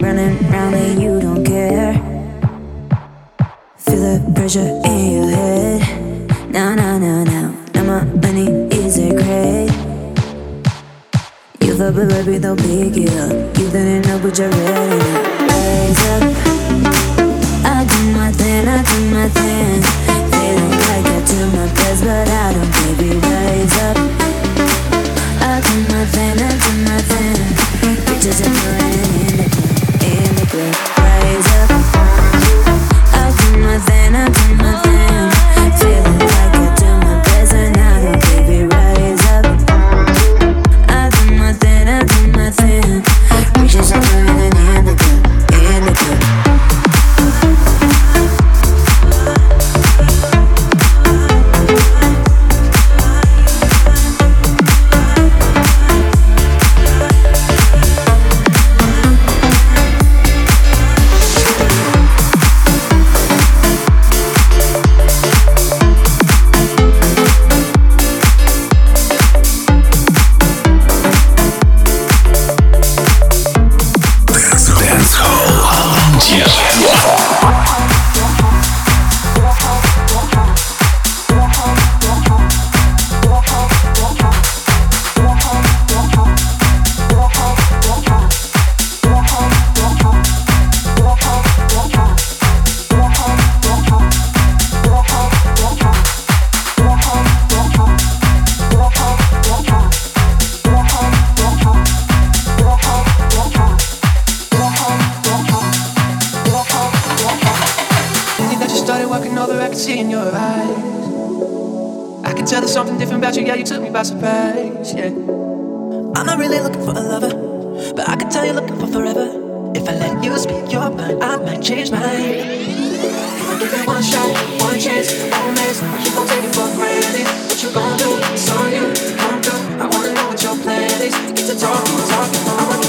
running round and you don't care. Feel the pressure in your head. Now, now, now, now, now my money is a great. You love a baby, they'll pick it up. You didn't know, but you're ready now. Rise up. I do my thing, I do my thing. They don't like I do my best, but I don't, baby. Rise up. I do my thing, I do my thing. Bitches are doing it rise up. I do my thing, I do my thing. tell there's something different about you. Yeah, you took me by surprise. Yeah. I'm not really looking for a lover, but I could tell you're looking for forever. If I let you speak your mind, I might change my mind. If give you one shot, one chance, romance, you gon' take it for granted. What you gon' do? It's on you. Come through. I wanna know what your plan is. Get to talking, talking. I wanna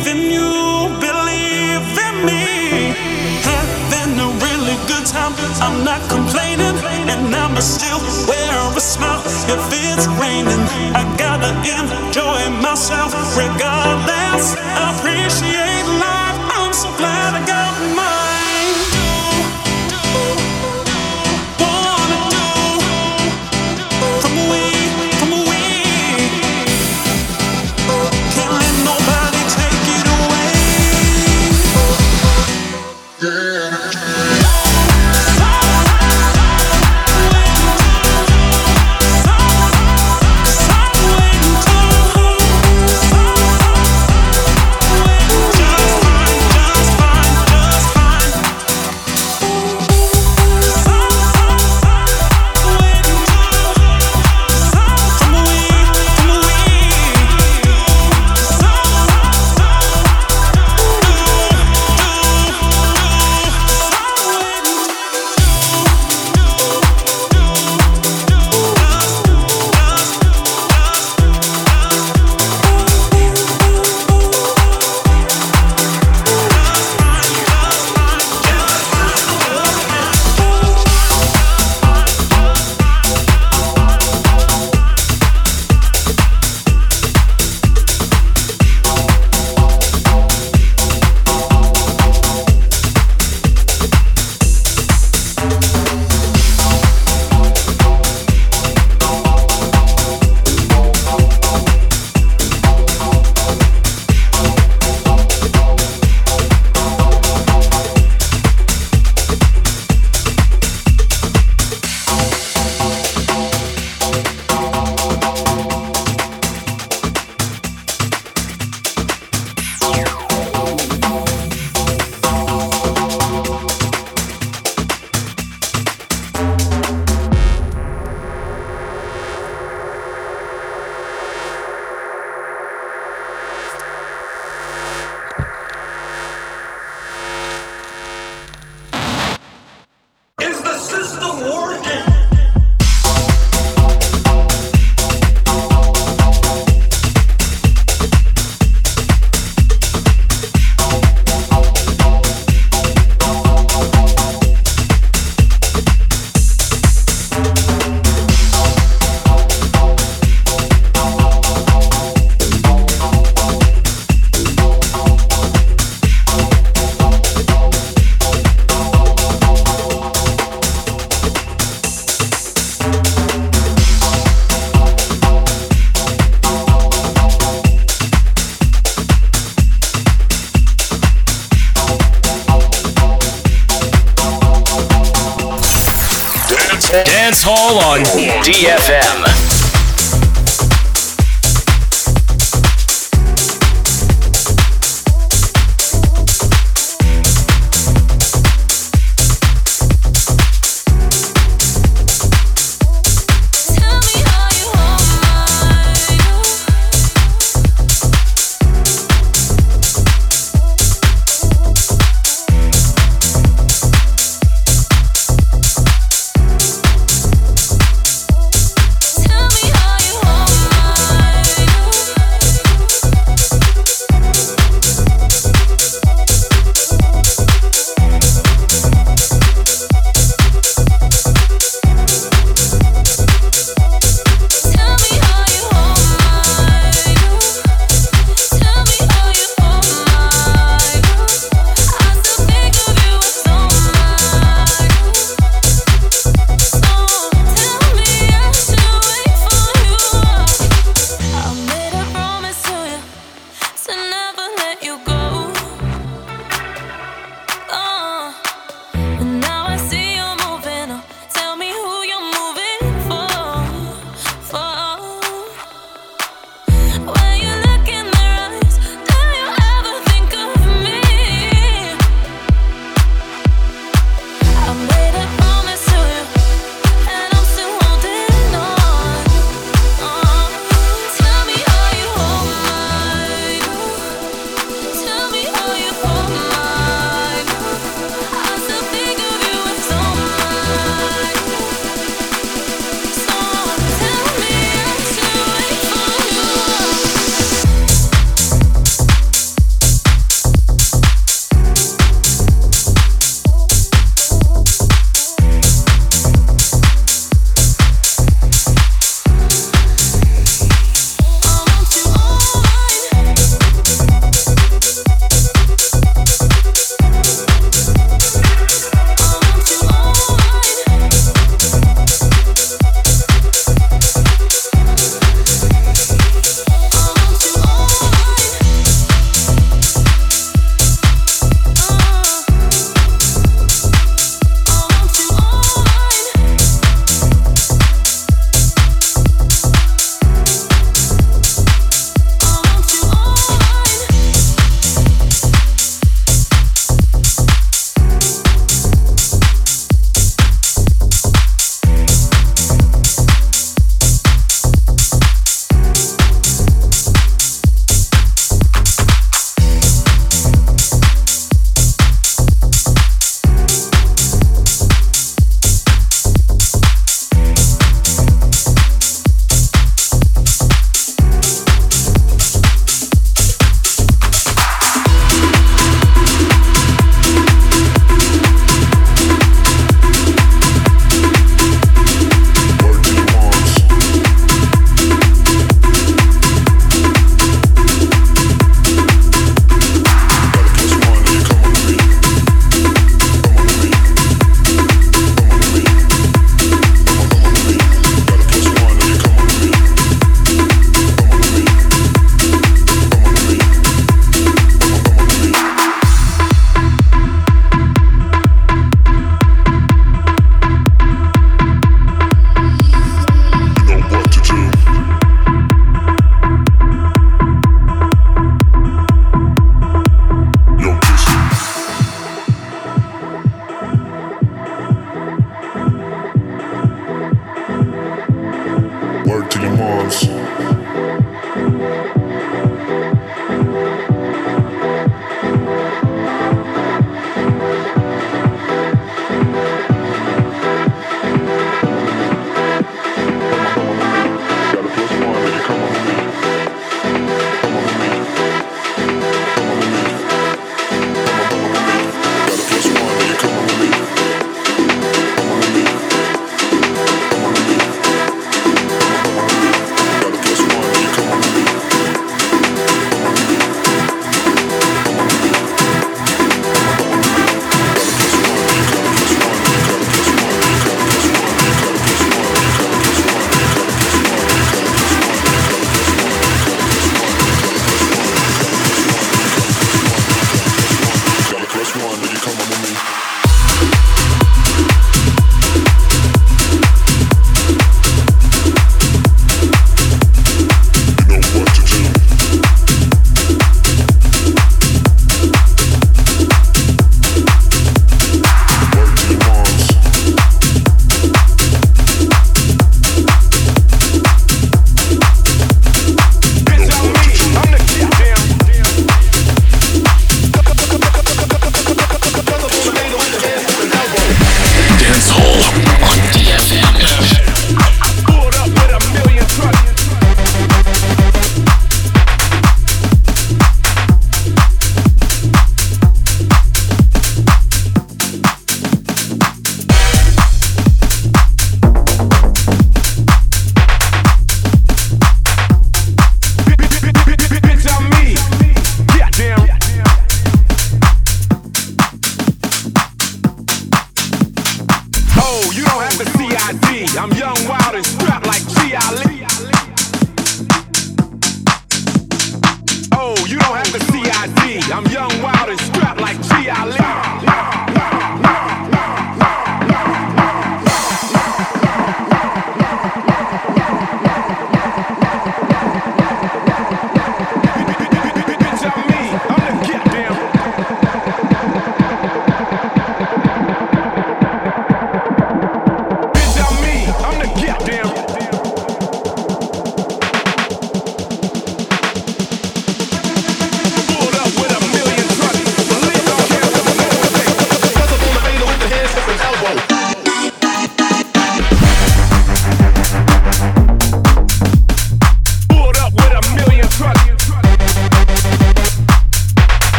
believe you, believe in me. Having a really good time, I'm not complaining, and I'ma still wear a smile if it's raining. I gotta enjoy myself regardless. I appreciate life, I'm so glad I got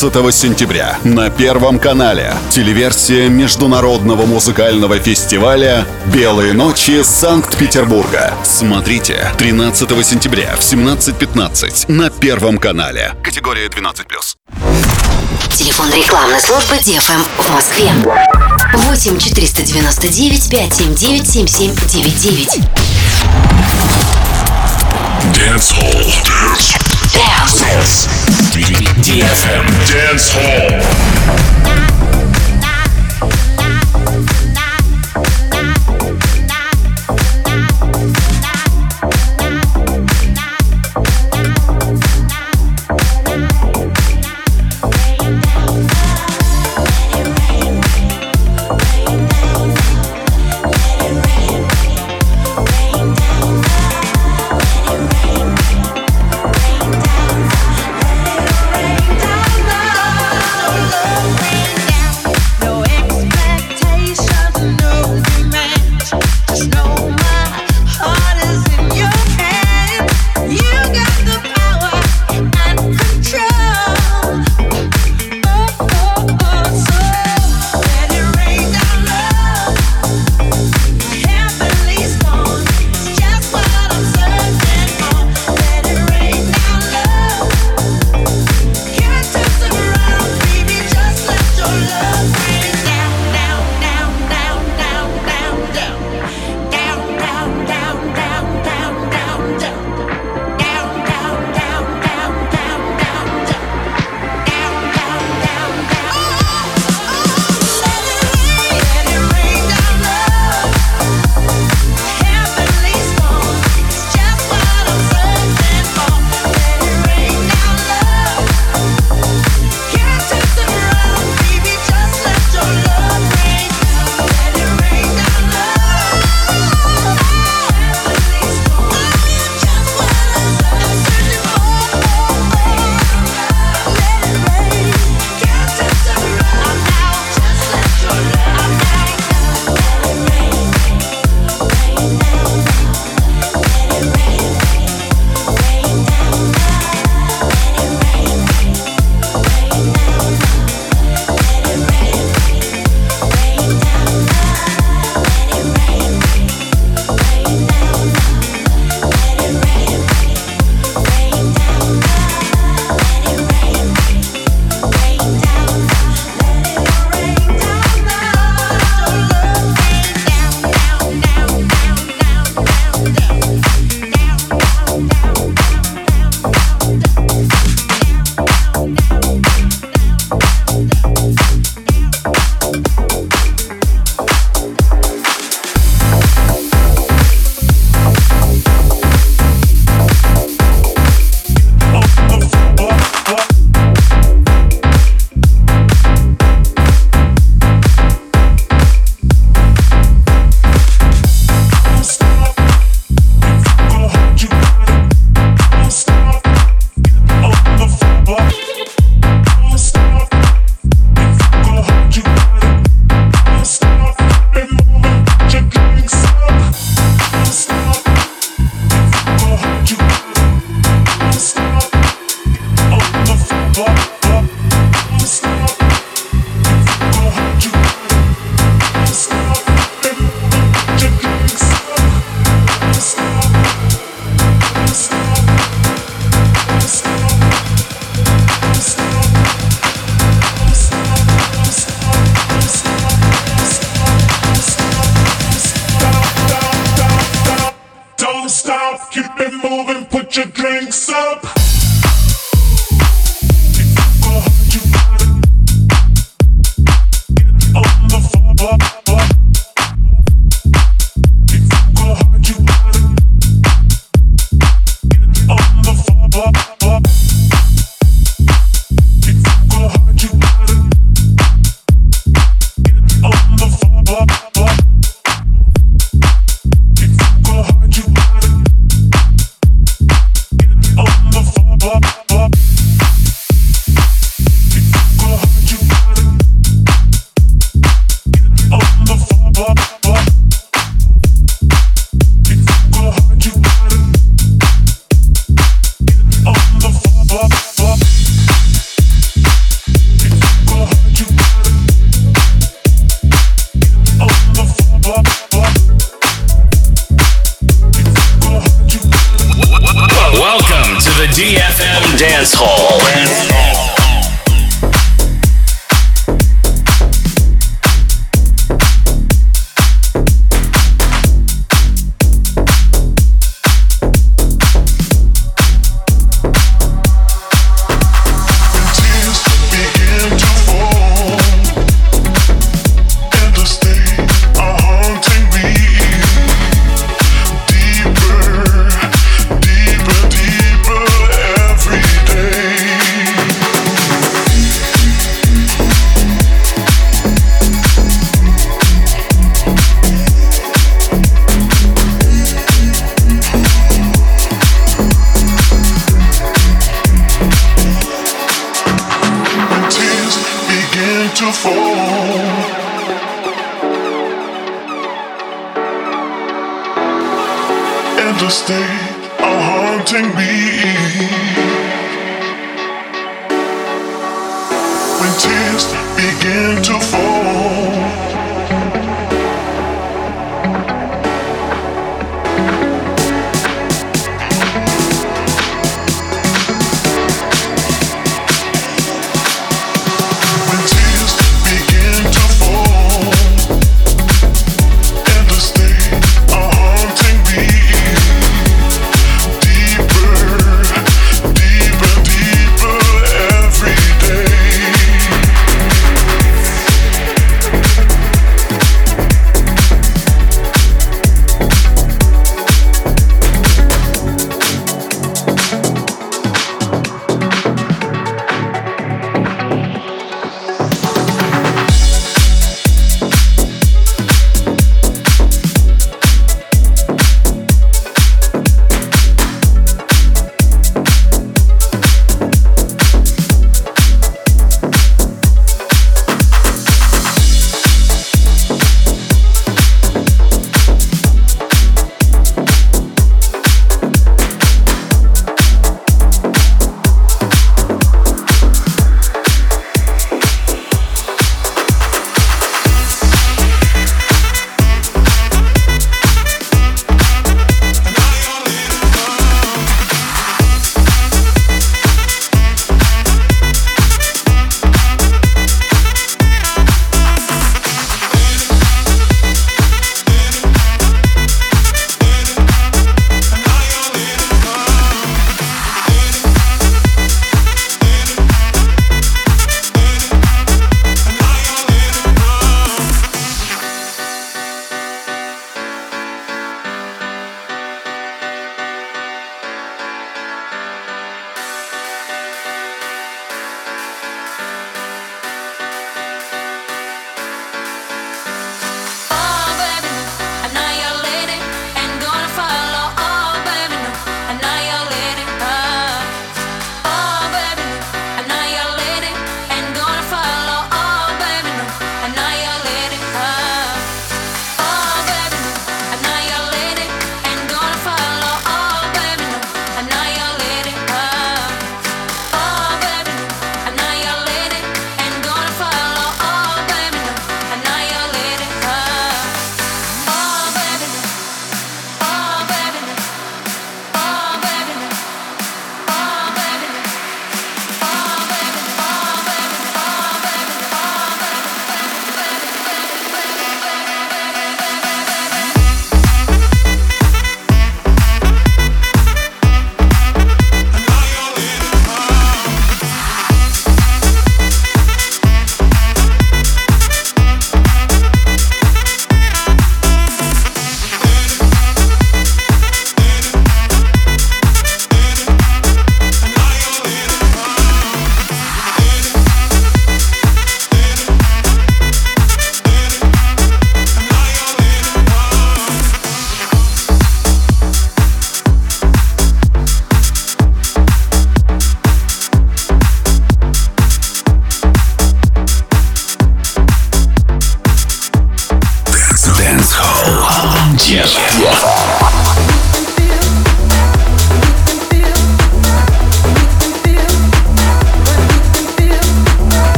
15 сентября на Первом канале телеверсия Международного музыкального фестиваля «Белые ночи Санкт-Петербурга». Смотрите 13 сентября в 17.15 на Первом канале. Категория 12+. Телефон рекламной службы ДФМ в Москве. 8 499 579 7799. Dance Hall. Dance. Dance. DFM Dance Hall.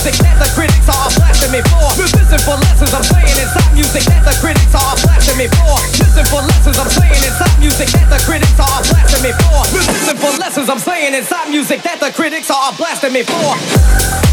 Music that the critics are blasting me for. Listen for lessons I'm saying inside music that the critics are blasting me for. Listen for lessons I'm saying inside music that the critics are blasting me for. Listen for lessons I'm saying inside music that the critics are blasting me for.